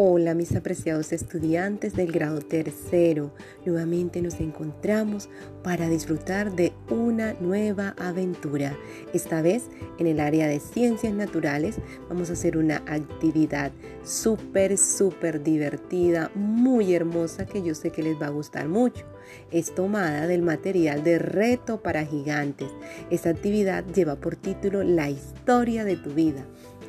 Hola mis apreciados estudiantes del grado tercero, nuevamente nos encontramos para disfrutar de una nueva aventura. Esta vez en el área de ciencias naturales vamos a hacer una actividad súper, súper divertida, muy hermosa que yo sé que les va a gustar mucho. Es tomada del material de reto para gigantes. Esta actividad lleva por título La historia de tu vida.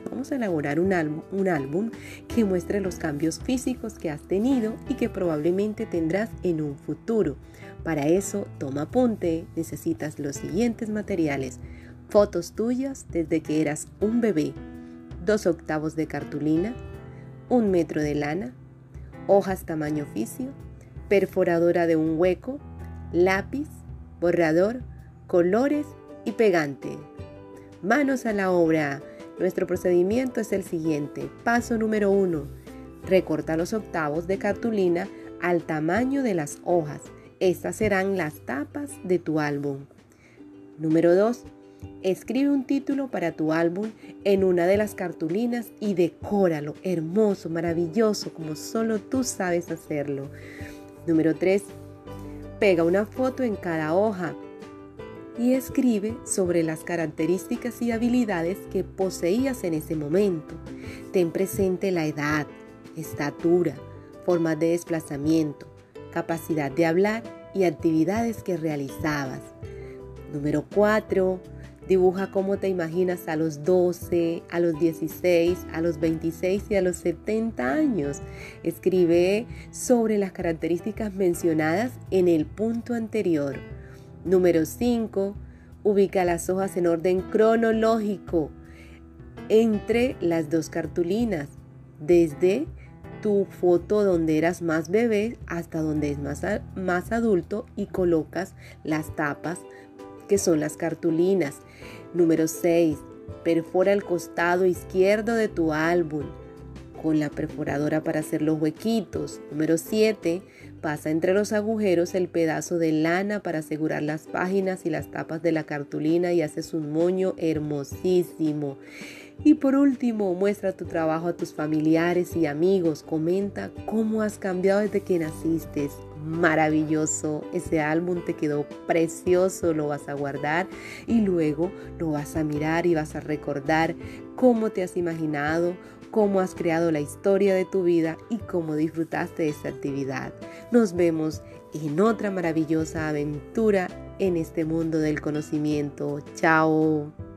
Vamos a elaborar un, álbum, que muestre los cambios físicos que has tenido y que probablemente tendrás en un futuro. Para eso, toma apunte, necesitas los siguientes materiales. Fotos tuyas desde que eras un bebé, dos octavos de cartulina, un metro de lana, hojas tamaño oficio, perforadora de un hueco, lápiz, borrador, colores y pegante. Manos a la obra. Nuestro procedimiento es el siguiente. Paso número 1. Recorta los octavos de cartulina al tamaño de las hojas. Estas serán las tapas de tu álbum. Número 2. Escribe un título para tu álbum en una de las cartulinas y decóralo hermoso, maravilloso, como solo tú sabes hacerlo. Número 3. Pega una foto en cada hoja y escribe sobre las características y habilidades que poseías en ese momento. Ten presente la edad, estatura, formas de desplazamiento, capacidad de hablar y actividades que realizabas. Número 4. Dibuja cómo te imaginas a los 12, a los 16, a los 26 y a los 70 años. Escribe sobre las características mencionadas en el punto anterior. Número 5. Ubica las hojas en orden cronológico entre las dos cartulinas, desde tu foto donde eras más bebé hasta donde es más, más adulto y colocas las tapas que son las cartulinas. Número 6. Perfora el costado izquierdo de tu álbum con la perforadora para hacer los huequitos. Número 7. Pasa entre los agujeros el pedazo de lana para asegurar las páginas y las tapas de la cartulina y haces un moño hermosísimo. Y por último, muestra tu trabajo a tus familiares y amigos. Comenta cómo has cambiado desde que naciste. Maravilloso. Ese álbum te quedó precioso. Lo vas a guardar y luego lo vas a mirar y vas a recordar cómo te has imaginado, cómo has creado la historia de tu vida y cómo disfrutaste de esta actividad. Nos vemos en otra maravillosa aventura en este mundo del conocimiento. Chao.